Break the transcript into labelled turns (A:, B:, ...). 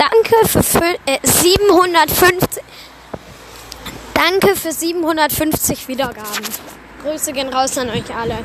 A: Danke für äh, 750. Danke für 750 Wiedergaben. Grüße gehen raus an euch alle.